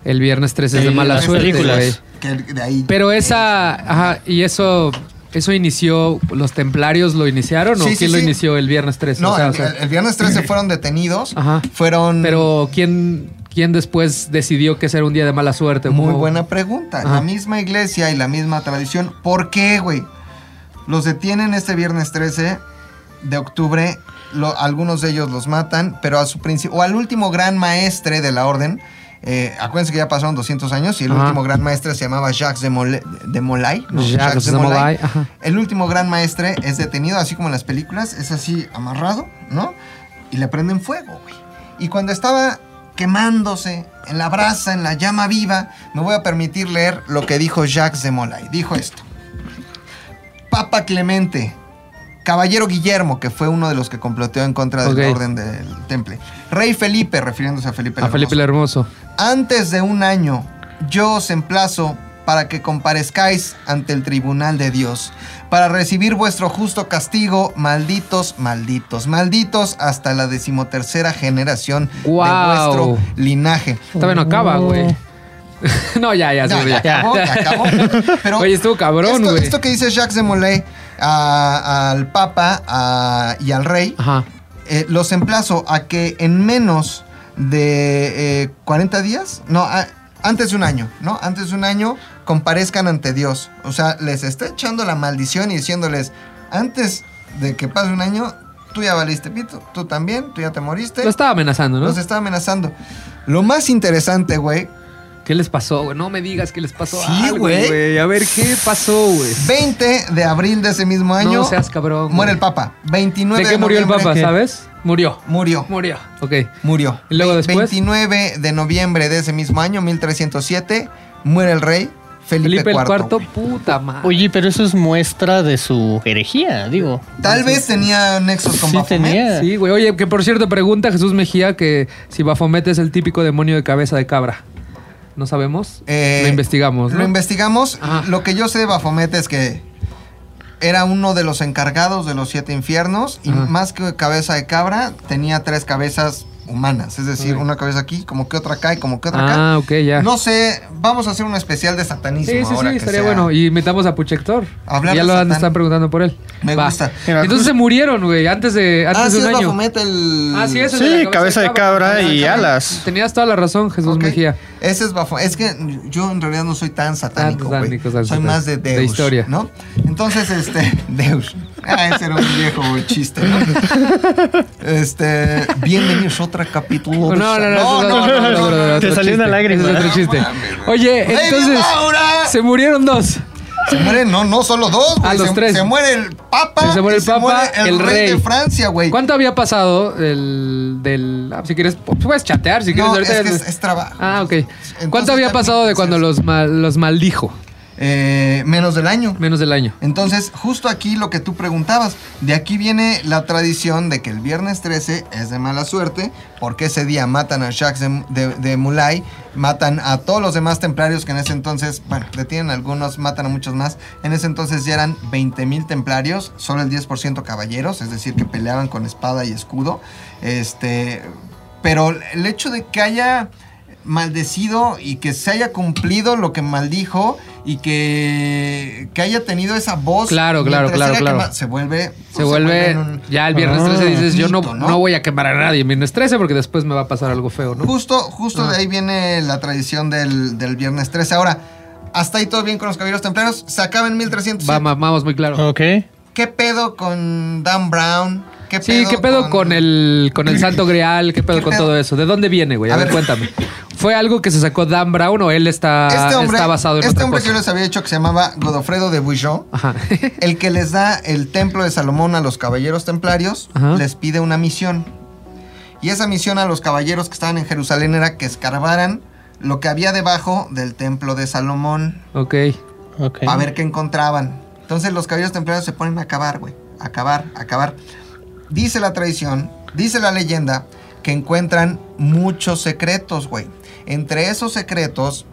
El viernes 13 es de mala suerte, películas. güey. que de ahí. Pero esa. Ajá, y eso. ¿Eso inició, los templarios lo iniciaron o Sí, sí, quién lo sí. inició el viernes 13? No, O sea, el, o sea, el- el viernes 13 fueron detenidos. Ajá. Fueron. pero ¿quién, ¿quién después decidió que era un día de mala suerte? Muy ¿Cómo? buena pregunta. Ajá. La misma iglesia y la misma tradición. ¿Por qué, güey? Los detienen este viernes 13 de octubre. lo- algunos de ellos los matan, pero a su principio, o al último gran maestre de la orden. Eh, acuérdense que ya pasaron 200 años y el Ajá. último gran maestre se llamaba Jacques de, Molay. De Molay ¿no? Jacques de Molay, ajá. El último gran maestre es detenido, así como en las películas, es así amarrado, ¿no? Y le prenden fuego, güey. Y cuando estaba quemándose en la brasa, en la llama viva, me voy a permitir leer lo que dijo Jacques de Molay. Dijo esto. Papa Clemente, Caballero Guillermo, que fue uno de los que comploteó en contra del Ok. orden del temple. Rey Felipe, refiriéndose a Felipe el A Felipe el Hermoso. Antes de un año, yo os emplazo para que comparezcáis ante el tribunal de Dios, para recibir vuestro justo castigo, malditos, malditos, malditos, hasta la decimotercera generación de vuestro linaje. Todavía no acaba, güey. [LAUGHS] no, ya, ya, Ya, sí, ya ya. acabó, ya acabó. [LAUGHS] Pero Oye, estuvo cabrón, esto, güey. esto que dice Jacques de Molay a- al Papa a- y al Rey, Ajá. eh, los emplazo a que en menos de eh, 40 días, no, a- antes de un año, ¿no? Antes de un año comparezcan ante Dios. O sea, les está echando la maldición y diciéndoles, antes de que pase un año, tú ya valiste pito, tú también, tú ya te moriste. Lo estaba amenazando, ¿no? Los está amenazando. Lo más interesante, güey, ¿Qué les pasó, güey? No me digas qué les pasó. Sí, algo, güey. A ver, ¿qué pasó, güey? 20 de abril de ese mismo año, No seas cabrón. muere el. Papa. 29 ¿De qué murió el noviembre- Papa, sabes? Murió. Murió. Murió. Ok. Murió. ¿Y luego Ve- después? 29 de noviembre de ese mismo año, 1307, muere el rey Felipe, Felipe el IV. cuarto, güey. puta madre. Oye, pero eso es muestra de su herejía, digo. Tal vez tenía nexos con Sí Baphomet. tenía. Sí, güey. Oye, que por cierto, pregunta Jesús Mejía que si Baphomet es el típico demonio de cabeza de cabra. ¿No sabemos? Eh, Lo investigamos, ¿no? Lo investigamos. Lo que yo sé de Baphomet es que era uno de los encargados de los siete infiernos y Ajá. más que cabeza de cabra, tenía tres cabezas humanas. Es decir, una cabeza aquí, como que otra acá y como que otra acá. ah, ok, ya. No sé vamos a hacer un especial de satanismo Sí, sí, ahora sí, que estaría sea- bueno. Y metamos a Puchector. Hablar ya de lo están preguntando por él. Me gusta. Entonces se murieron, güey, antes de, antes Ah, de sí, un es año. Baphomet el... Ah, sí, ese es Sí, de la cabeza de cabra y cabra. alas. Tenías toda la razón, Jesús. Mejía. Ese es Baphomet. Es que yo en realidad no soy tan satánico, Ah, güey. satánico, satánico. Soy más de De Deus. historia. ¿no? Entonces, este... [LAUGHS] Deus. Ah, ese era un viejo chiste, ¿no? Este, bienvenidos a otro capítulo. No, no, no, Te salió una lágrima. Es otro chiste. Oye, entonces, se murieron dos. Se mueren, no, no solo dos, ah, güey. A los se, tres. se muere el Papa. Se muere el, Papa, se el, rey, de Francia, güey. ¿Cuánto había pasado el, del. Ah, si quieres, pues, puedes chatear, si quieres. No, ahorita es, es, trabajo. Ah, ok. ¿Cuánto había pasado de cuando los, mal, los maldijo? Eh, menos del año. Menos del año. Entonces, justo aquí lo que tú preguntabas, de aquí viene la tradición de que el viernes 13 es de mala suerte, porque ese día matan a Jacques de, de- de Mulay, matan a todos los demás templarios que en ese entonces, bueno, detienen a algunos, matan a muchos más. En ese entonces ya eran 20 mil templarios, solo el 10% caballeros, es decir, que peleaban con espada y escudo. Este, pero el hecho de que haya maldecido y que se haya cumplido lo que maldijo y que, que haya tenido esa voz. Claro, claro, claro, claro. quema- se vuelve. Se vuelve en un- ya el viernes Ah, 13 dices, yo no, ¿no? ¿no? voy a quemar a nadie en viernes 13 porque después me va a pasar algo feo, ¿no? Justo, justo Ah. de ahí viene la tradición del, del viernes 13. Ahora, hasta ahí todo bien con los caballeros templarios. Se acaba en 1300. Vamos, vamos muy claro. Ok. ¿Qué pedo con Dan Brown? ¿Qué Sí, ¿qué pedo con, el con el Santo [COUGHS] Grial? ¿Qué pedo ¿Qué con pedo? todo eso? ¿De dónde viene, güey? A, A ver, ver. cuéntame. ¿Fue algo que se sacó Dan Brown o él está, Este hombre, está basado en este otra hombre cosa? que yo les había dicho que se llamaba Godofredo de Bouillon, Ajá. [LAUGHS] el que les da el templo de Salomón a los caballeros templarios, Ajá. les pide una misión. Y esa misión a los caballeros que estaban en Jerusalén era que escarbaran lo que había debajo del templo de Salomón ok. Ok. para ver qué encontraban. Entonces los caballeros templarios se ponen a acabar, güey. A acabar, a acabar. Dice la tradición, dice la leyenda, que encuentran muchos secretos, güey. Entre esos secretos,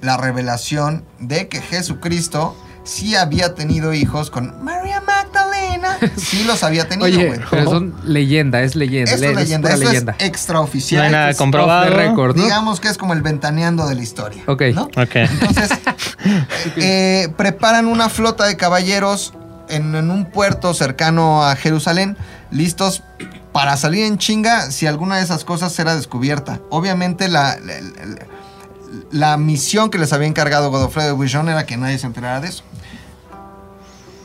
la revelación de que Jesucristo sí había tenido hijos con María Magdalena. [LAUGHS] Sí los había tenido, Oye, güey. pero son leyenda, es leyenda. Esto es es leyenda, pura esto leyenda. es extraoficial. No hay nada es comprobado. record, ¿no? Digamos que es como el ventaneando de la historia. Ok. ¿no? Ok. Entonces, [LAUGHS] eh, preparan una flota de caballeros en, en un puerto cercano a Jerusalén, listos para salir en chinga si alguna de esas cosas será descubierta. Obviamente la, la, misión que les había encargado Godofredo Bouillon era que nadie se enterara de eso.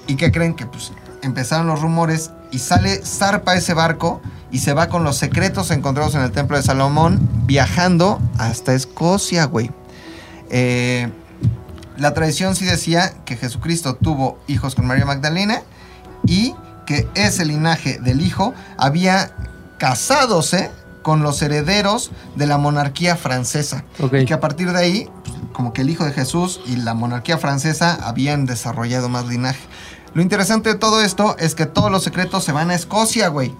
¿Y qué creen? Que pues empezaron los rumores y sale, zarpa ese barco y se va con los secretos encontrados en el templo de Salomón viajando hasta Escocia, güey. Eh, la tradición sí decía que Jesucristo tuvo hijos con María Magdalena y que ese linaje del hijo había casadose con los herederos de la monarquía francesa. Y que a partir de ahí, pues, como que el hijo de Jesús y la monarquía francesa habían desarrollado más linaje. Lo interesante de todo esto es que todos los secretos se van a Escocia, güey.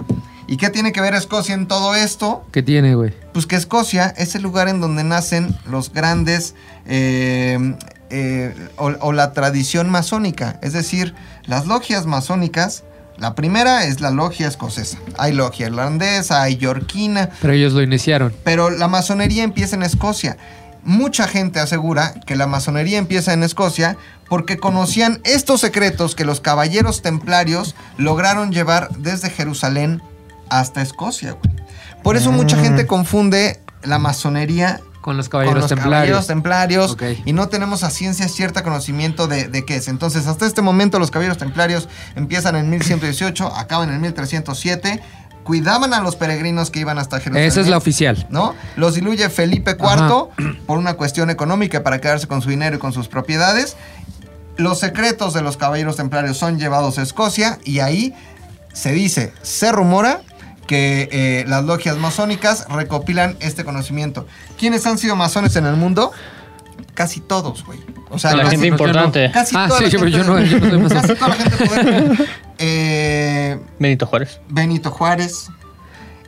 ¿Y qué tiene que ver Escocia en todo esto? ¿Qué tiene, güey? Pues que Escocia es el lugar en donde nacen los grandes eh, eh, o, o la tradición masónica, es decir, las logias masónicas. La primera es la logia escocesa. Hay logia irlandesa, hay yorquina, Pero ellos lo iniciaron. pero la masonería empieza en Escocia. Mucha gente asegura que la masonería empieza en Escocia porque conocían estos secretos que los caballeros templarios lograron llevar desde Jerusalén hasta Escocia. güey. Por eso mucha Mm. gente confunde la masonería Con los con caballeros los templarios. caballeros templarios y no tenemos a ciencia cierta conocimiento de, de qué es. Entonces, hasta este momento los caballeros templarios empiezan en 1118, acaban en 1307, cuidaban a los peregrinos que iban hasta Jerusalén. Esa es la oficial. ¿no? Los diluye Felipe IV por una cuestión económica para quedarse con su dinero y con sus propiedades. Los secretos de los caballeros templarios son llevados a Escocia y ahí se dice, se rumora que eh, las logias masónicas recopilan este conocimiento. ¿Quiénes han sido masones en el mundo? Casi todos, güey. O sea, La casi, gente importante. casi Ah, toda sí, la pero gente yo no- de- yo no soy masón. Casi toda la gente poder. [LAUGHS] Eh, Benito Juárez. Benito Juárez.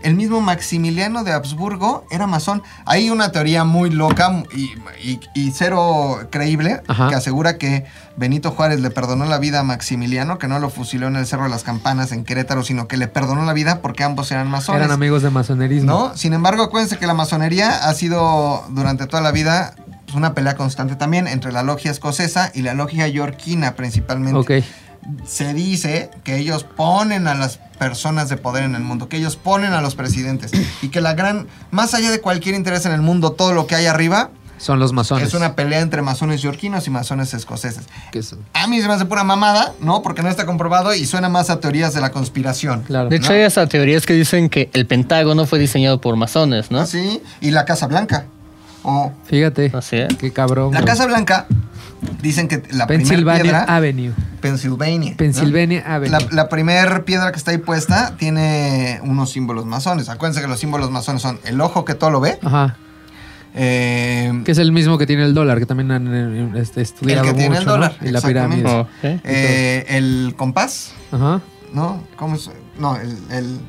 El mismo Maximiliano de Habsburgo era masón. Hay una teoría muy loca y, y- y cero creíble Ajá. que asegura que Benito Juárez le perdonó la vida a Maximiliano, que no lo fusiló en el Cerro de las Campanas en Querétaro, sino que le perdonó la vida porque ambos eran masones. Eran amigos de masonerismo. ¿No? Sin embargo, acuérdense que la masonería ha sido durante toda la vida pues, una pelea constante también entre la logia escocesa y la logia yorquina principalmente. Ok. Se dice que ellos ponen a las personas de poder en el mundo, que ellos ponen a los presidentes y que la gran, más allá de cualquier interés en el mundo, todo lo que hay arriba Son los masones. es una pelea entre masones yorquinos y masones escoceses. Son- A mí se me hace pura mamada, ¿no? Porque no está comprobado y suena más a teorías de la conspiración. Claro. De hecho, ¿no? hay hasta teorías que dicen que el Pentágono fue diseñado por masones, ¿no? Sí, y la Casa Blanca. O Fíjate. Así es. Qué cabrón. la. Casa Blanca, dicen que la primera Pennsylvania piedra... Avenue. Pennsylvania. ¿no? Pennsylvania Avenue. La, la primera piedra que está ahí puesta tiene unos símbolos masones. Acuérdense que los símbolos masones son el ojo que todo lo ve, Ajá. eh, Que es el mismo que tiene el dólar, que también han eh, este, estudiado El que tiene el mucho, ¿no? dólar, Y la pirámide. Eh, el compás, Ajá. ¿no? ¿Cómo es? No, el...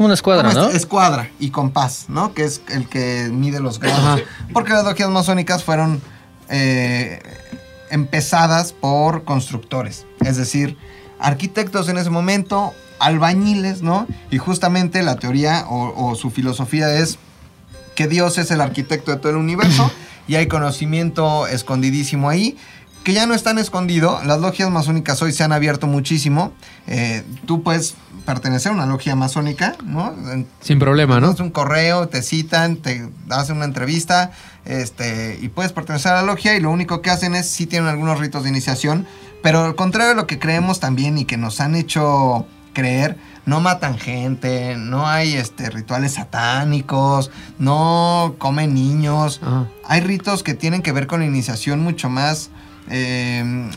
como una escuadra, ¿cómo ¿no? es? Escuadra y compás, ¿no? Que es el que mide los grados. Ajá. Porque las logias masónicas fueron eh, empezadas por constructores, es decir, arquitectos en ese momento, albañiles, ¿no? Y justamente la teoría o, o su filosofía es que Dios es el arquitecto de todo el universo [COUGHS] y hay conocimiento escondidísimo ahí. Que ya no es tan escondido, las logias masónicas hoy se han abierto muchísimo. Eh, tú puedes pertenecer a una logia masónica, ¿no? Sin problema, ¿no? mandas un correo, te citan, te hacen una entrevista, este, y puedes pertenecer a la logia y lo único que hacen es, sí tienen algunos ritos de iniciación, pero al contrario de lo que creemos también y que nos han hecho creer, no matan gente, no hay este, rituales satánicos, no comen niños, Ajá. hay ritos que tienen que ver con la iniciación mucho más eh,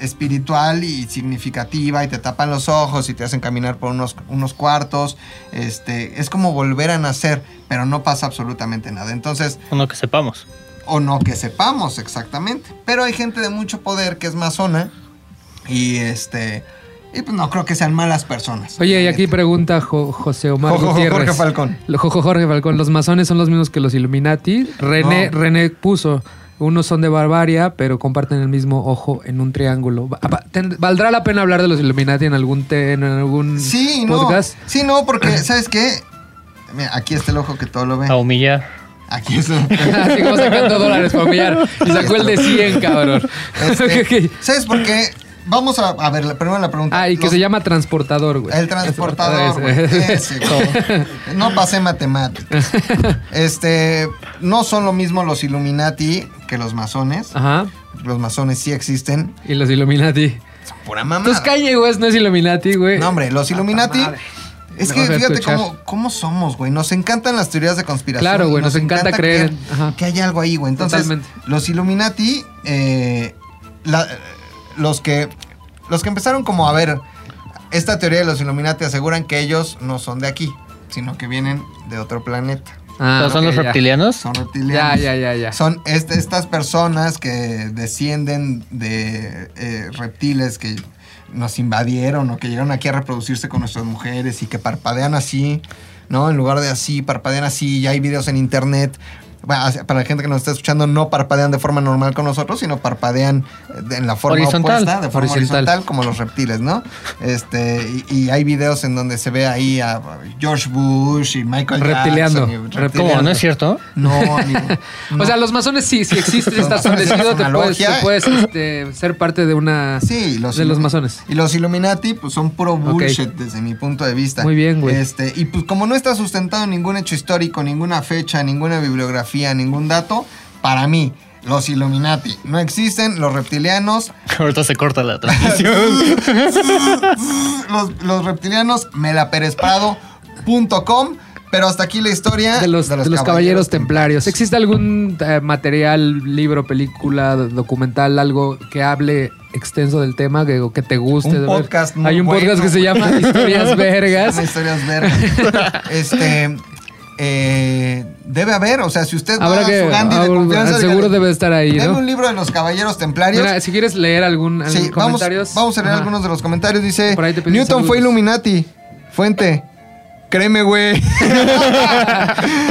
espiritual y significativa y te tapan los ojos y te hacen caminar por unos, unos cuartos. Este, es como volver a nacer, pero no pasa absolutamente nada. Entonces, Uno que sepamos. o no que sepamos exactamente. Pero hay gente de mucho poder que es masona y este... Y pues no creo que sean malas personas. Oye, y aquí pregunta Jo- José Omar Jo- jo- Gutiérrez. Jorge Falcón. Jorge Falcón. ¿Los masones son los mismos que los Illuminati? René, No. René puso. Unos son de Barbaria, pero comparten el mismo ojo en un triángulo. ¿Valdrá la pena hablar de los Illuminati en algún, te- en algún Sí, no. podcast? Sí, no, porque, [CLEARS THROAT] ¿sabes qué? Mira, aquí está el ojo que todo lo ve. A humillar. Aquí está. [LAUGHS] Así como sacando dólares para humillar. Y sacó el de 100, cabrón. Este. [LAUGHS] ¿Sabes por qué? Vamos a, a ver, la- primero la pregunta. Ah, y que Los- se llama transportador, güey. El transportador, güey. No pasé matemáticas. [LAUGHS] Este, no son lo mismo los Illuminati que los masones. Ajá. Los masones sí existen. Y los Illuminati. Son pura mamada. Entonces Kanye West no es Illuminati, güey. No, hombre, los Illuminati. madre. Es que fíjate cómo, cómo somos, güey. Nos encantan las teorías de conspiración. Claro, güey, nos encanta creer. Que hay algo ahí, güey. Entonces, Totalmente. los Illuminati, eh, la- los que los que empezaron como a ver esta teoría de los Illuminati aseguran que ellos no son de aquí, sino que vienen de otro planeta. Ah, ¿Son los ya. reptilianos? Son Ya, reptilianos. ya, ya, ya. Son este- estas personas que descienden de eh, reptiles que nos invadieron o que llegaron aquí a reproducirse con nuestras mujeres y que parpadean así, ¿no? En lugar de así, parpadean así. Ya hay videos en internet. Para la gente que nos está escuchando, no parpadean de forma normal con nosotros, sino parpadean eh, en la forma Horizontal. opuesta, de forma Horizontal. horizontal, como los reptiles, ¿no? Este, y, y hay videos en donde se ve ahí a George Bush y Michael Reptiliando. Jackson. y Reptiliando. ¿Cómo? ¿No es cierto? No, [LAUGHS] amigo. O sea, los masones sí, si existe, Los está establecido, es te puedes, te puedes este, ser parte de una Sí, los de los masones. Y los Illuminati, pues son puro bullshit desde mi punto de vista. Muy bien, güey. Este, y pues como no está sustentado en ningún hecho histórico, ninguna fecha, ninguna bibliografía, ningún dato, para mí, los Illuminati no existen, los reptilianos, [LAUGHS] Ahorita se corta la transmisión. [LAUGHS] los, los reptilianos, melaperesprado.com, pero hasta aquí la historia de los, de los caballeros templarios. ¿Existe algún eh, material, libro, película, documental, algo que hable extenso del tema que, que te guste? Un de ver? podcast muy Hay un podcast que se llama [LAUGHS] Historias Vergas. Llama historias vergas. este. Eh, debe haber, o sea, si usted Habrá a que. su Gandhi de confianza, seguro dígale, debe estar ahí, ¿no? un libro de los caballeros templarios. Mira, si quieres leer algún, Sí, vamos, comentarios. vamos a leer Ajá. algunos de los comentarios. Dice, Newton fue saludos. Illuminati. Fuente. Créeme, güey. [LAUGHS]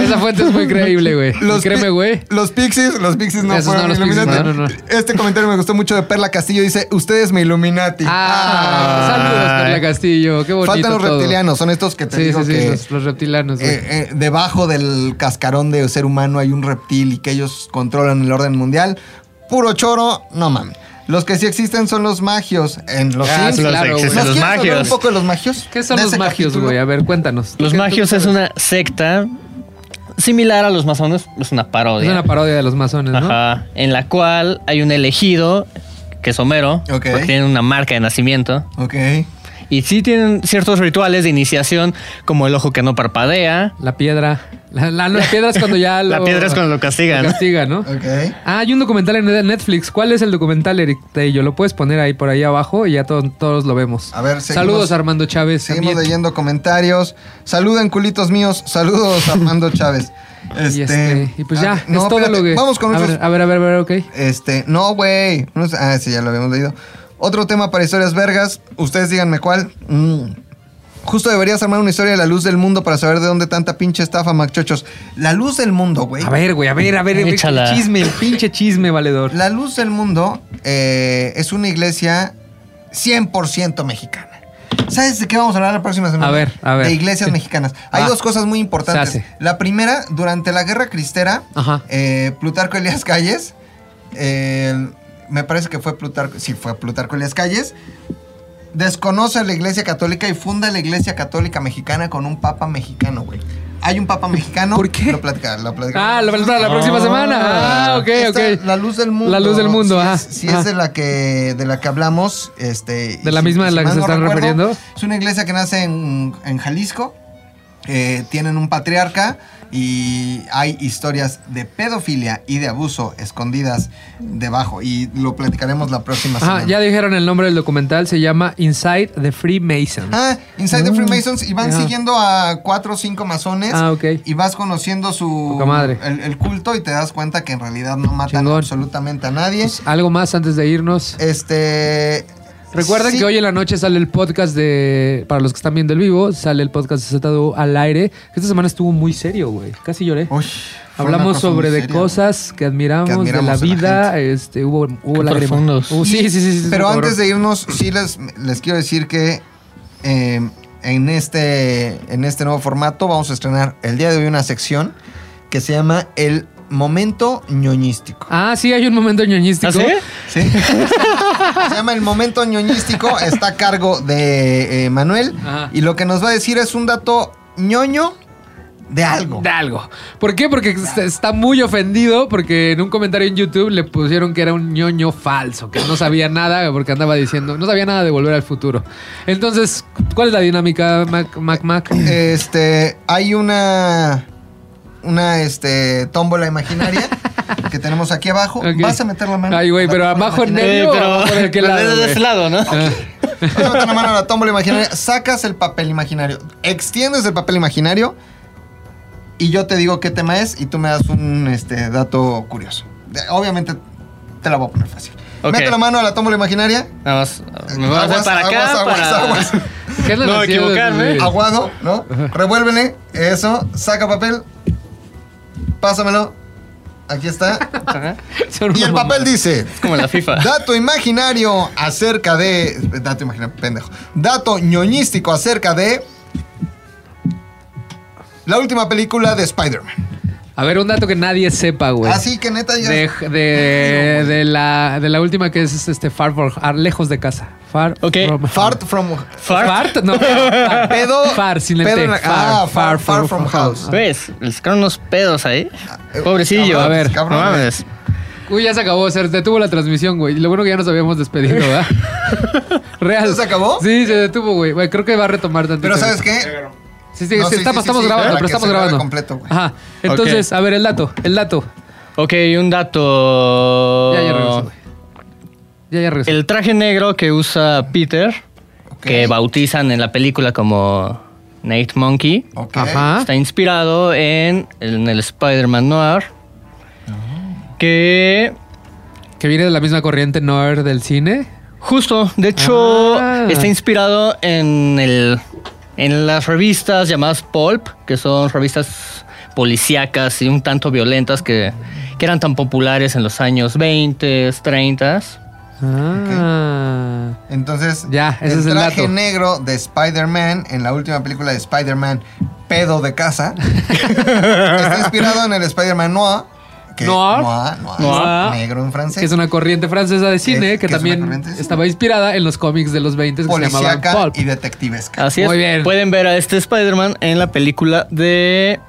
Esa fuente es muy creíble, güey. Los Créeme, güey. Los Pixies, los Pixies no Esos fueron no, los Illuminati. no, no, no. Este comentario me gustó mucho de Perla Castillo. Dice, ustedes me Illuminati. Ah, saludos, Perla Castillo. Qué bonito Faltan los todo. reptilianos, son estos que te Sí, digo sí, sí, que los, los reptilianos, eh, eh, debajo del cascarón de ser humano hay un reptil y que ellos controlan el orden mundial. Puro choro, no mames. Los que sí existen son los magios. En los Ah, Sims. Los claro, existen güey. ¿Nos los magios. un poco de los magios? ¿Qué son los magios, güey? A ver, cuéntanos. Los ¿Qué- magios es una secta similar a los masones, es una parodia. Es una parodia de los masones, ¿no? Ajá, en la cual hay un elegido, que es Homero, Ok. porque tiene una marca de nacimiento. Ok. Y sí tienen ciertos rituales de iniciación, como el ojo que no parpadea. La piedra. La, la- la piedra es cuando ya [LAUGHS] lo... La piedra es cuando lo castigan. lo castiga, ¿no? Ok. Ah, hay un documental en Netflix. ¿Cuál es el documental, Eric Tello? Lo puedes poner ahí por ahí abajo y ya to- todos lo vemos. A ver, seguimos- Saludos, Armando Chávez. Seguimos también. leyendo comentarios. Saluden, culitos míos. Saludos, Armando [LAUGHS] Chávez. Y, este, y pues ya, ah, es no, todo espérate, lo que... Vamos con a nuestros ver, a ver, a ver, a ver, ok. Este, no, güey. No sé- Ah, sí, ya lo habíamos leído. Otro tema para historias vergas. Ustedes díganme cuál. Mm. Justo deberías armar una historia de la luz del mundo para saber de dónde tanta pinche estafa, machochos. La luz del mundo, güey. A ver, güey, a ver, a ver, a ver, Échala. el chisme, el [LAUGHS] pinche chisme, valedor. La luz del mundo eh, es una iglesia 100% mexicana. ¿Sabes de qué vamos a hablar la próxima semana? A ver, a ver. De iglesias mexicanas. Hay [LAUGHS] Ah, dos cosas muy importantes. se hace. La primera, durante la guerra cristera, Ajá. eh, Plutarco Elías Calles, eh, me parece que fue Plutarco, sí, fue Plutarco Elías Calles, desconoce a la iglesia católica y funda la iglesia católica mexicana con un papa mexicano, güey. Hay un papa mexicano. ¿Por qué? Lo platicaré, lo platicaré. Ah, la, la- la próxima Ah. semana. Ah, ok, Esta, ok. La luz del mundo. La luz del mundo, si ajá, Es, si es de la que de la que hablamos, este. ¿De la misma de la que se no están refiriendo? Es una iglesia que nace en, en Jalisco. eh, tienen un patriarca y hay historias de pedofilia y de abuso escondidas debajo. Y lo platicaremos la próxima semana. ya dijeron el nombre del documental, se llama Inside the Freemasons. Ah, Inside the Mm. Freemasons y van siguiendo a cuatro o cinco masones. Ah, ok. Y vas conociendo su madre. El, el culto y te das cuenta que en realidad no matan Chingón. absolutamente a nadie. Pues, algo más antes de irnos. Este. Recuerden sí, que hoy en la noche sale el podcast de. Para los que están viendo el vivo, sale el podcast de ZDU al aire. Esta semana estuvo muy serio, güey. Casi lloré. Uy, Hablamos sobre de seria. cosas que admiramos, Que admiramos de la vida. este, hubo hubo lágrimas. Hubo- sí, sí, sí, sí. Pero antes de irnos, sí les, les quiero decir que eh, en, este, en este nuevo formato vamos a estrenar el día de hoy una sección que se llama El Momento ñoñístico. Ah, sí, hay un momento ñoñístico. ¿Ah, sí? ¿Sí? [LAUGHS] se llama El Momento ñoñístico, está a cargo de eh, Manuel Ajá. y lo que nos va a decir es un dato ñoño de algo. De algo. ¿Por qué? Porque está- está muy ofendido porque en un comentario en YouTube le pusieron que era un ñoño falso, que no sabía nada porque andaba diciendo, no sabía nada de volver al futuro. Entonces, ¿cuál es la dinámica, Mac Mac? Mac? Este, hay una una este tómbola imaginaria que tenemos aquí abajo. [LAUGHS] Vas a meter la mano. Ay, güey, a la pero abajo en medio de qué [LAUGHS] lado, de ese lado, ¿no? Ah. [LAUGHS] Vas a meter la mano a la tómbola imaginaria, sacas el papel imaginario, extiendes el papel imaginario y yo te digo qué tema es y tú me das un este dato curioso. Obviamente te la voy a poner fácil. Mete la mano a la tómbola imaginaria. Nada más, me voy a hacer Aguas, para acá aguas, aguas, para... aguas. ¿Qué andan No equivocarme. Aguado, ¿no? Revuélvele, eso, saca papel, pásamelo. Aquí está. Y el papel dice: Es como la FIFA. Dato imaginario acerca de. Dato imaginario, pendejo. Dato ñoñístico acerca de. La última película de Spider-Man. A ver, un dato que nadie sepa, güey. Así que neta ya. de, de, [LAUGHS] de la, de la última que es este Far from ah, lejos de casa. Far Ok. from Fart from. Fart. Fart, no. Far. [LAUGHS] Pedo. Far, sin pedo la- ah, far, far from house. ¿Ves? Le sacaron unos pedos ahí. Eh, Pobrecillo. cabrón, A ver, no mames. Uy, ya se acabó, se detuvo la transmisión, güey. Y lo bueno que ya nos habíamos despedido, ¿verdad? [LAUGHS] Real. ¿Ya se acabó? Sí, se detuvo, güey. Güey, Creo que va a retomar tantito. Pero ¿sabes qué? Sí, sí, No, sí, sí, estamos, sí, estamos sí, grabando, pero estamos grabando. completo, güey. Ajá. Entonces, a ver, el dato, el dato. Ok, un dato. Ya, ya regresó, güey. Ya, ya regresó. El traje negro que usa Peter, que bautizan en la película como Nate Monkey. Ajá. está inspirado en, en el Spider-Man Noir. Que Que viene de la misma corriente nerd del cine. justo, de hecho, Ah. está inspirado en el, En las revistas llamadas Pulp, que son revistas policíacas y un tanto violentas que, que eran tan populares en los años 20, 30. Ah. Entonces, Ya, ese es el traje dato. negro de Spider-Man en la última película de Spider-Man, Pedo de Casa, [LAUGHS] está inspirado en el Spider-Man Noir. Que, Noir. Noir, noir, Noir. negro en francés. Que es una corriente francesa de cine Es- que, también cine. estaba inspirada en los cómics de los 20 que se llamaban policíaca Pulp. y detectivesca. Así es. Muy bien. Pueden ver a este Spider-Man en la película de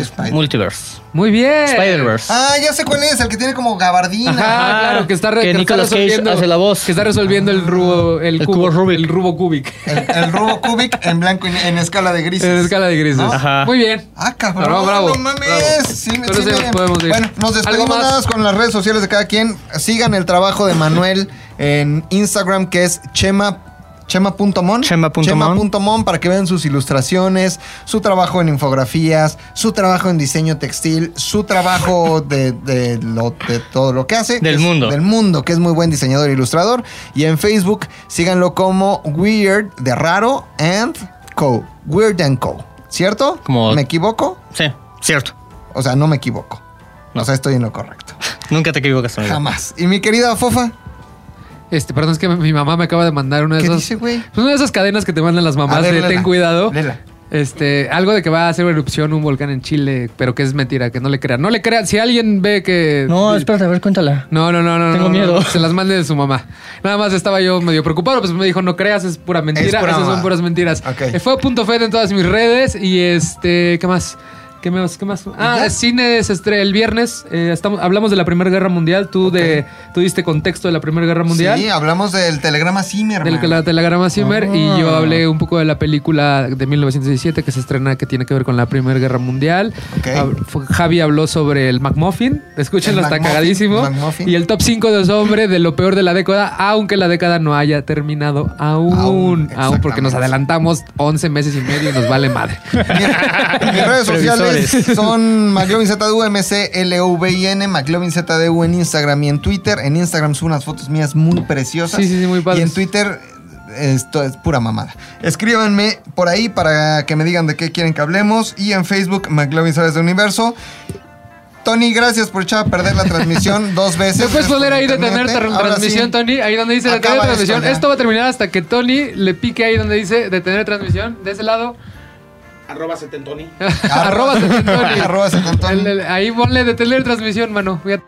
Spider- Multiverse. Muy bien. Spider-Verse. Ah, ya sé cuál es, el que tiene como gabardina. Ajá, claro, que está, re- que que está Nicolas Cage resolviendo hace la voz. Que está resolviendo el rubo, el, El cubo, cubo Rubik. El rubo cubic. El, el rubo cubic en blanco y en escala de grises. En escala de grises. ¿No? Ajá. Muy bien. Ah, cabrón, Bravo, bravo, no mames. bravo. Sí, sí podemos ir. Bueno, nos ¿Algo despedimos más con las redes sociales de cada quien. Sigan el trabajo de Manuel en Instagram, que es chema. Chema.mon Chema.mon. Chema.mon para que vean sus ilustraciones, su trabajo en infografías, su trabajo en diseño textil, su trabajo [LAUGHS] de, de lo- de todo lo que hace. Del mundo. Del mundo, que es muy buen diseñador e ilustrador. Y en Facebook síganlo como Weird de Raro and Co. Weird and Co. ¿Cierto? Como- ¿Me equivoco? Sí, cierto. O sea, no me equivoco. No. O sea, estoy en lo correcto. [LAUGHS] Nunca te equivocas, amigo. Jamás. Y mi querida Fofa, Este, perdón, es que mi mamá me acaba de mandar una de ¿qué esas. dice, güey? Pues una de esas cadenas que te mandan las mamás A ver, de léela. ten cuidado. Léela. Este, algo de que va a hacer erupción un volcán en Chile, pero que es mentira, que no le crean. No le crean. Si alguien ve que. No, espérate, a ver, cuéntala. No, no, no, no. Tengo no, miedo. no, se las mande de su mamá. Nada más estaba yo medio preocupado, pues me dijo, no creas, es pura mentira. Es pura Esas son puras mentiras. Ok. Eh, Fue punto Fed en todas mis redes y este, ¿qué más? ¿Qué más? ¿Qué más? Ah, ya? cine se estre- el viernes. eh, estamos, hablamos de la Primera Guerra Mundial. Tú de, tú diste contexto de la Primera Guerra Mundial. Sí, hablamos del telegrama Zimmerman. Del la telegrama Zimmer y Ah. yo hablé un poco de la película de 1917 que se estrena que tiene que ver con la Primera Guerra Mundial. Ok. Hab- fue- Javi habló sobre el McMuffin, escúchenlo, El está McMuffin, cagadísimo. McMuffin. Y el top 5 de hombre de lo peor de la década, aunque la década no haya terminado aún, Aún, aún, porque nos adelantamos 11 meses y medio y nos vale madre. Mis redes sociales [LAUGHS] Son McLovinZDU, M-C-L-O-V-I-N, McLovinZDU en Instagram y en Twitter. En Instagram subo unas fotos mías muy preciosas. Sí, sí, sí, muy padres. Y en Twitter esto es pura mamada. Escríbanme por ahí para que me digan de qué quieren que hablemos. Y en Facebook, McLovin Sabes de Universo. Tony, gracias por echar a perder la transmisión [LAUGHS] dos veces. ¿Me puedes poner ahí detener Ahora transmisión, sí. Tony? Ahí donde dice detener transmisión. Esto va a terminar hasta que Tony le pique ahí donde dice detener transmisión. De ese lado. Arroba setentoni. [LAUGHS] Arroba Tony. Arroba Setentoni. El- el- ahí ponle detener transmisión, mano. Fíjate.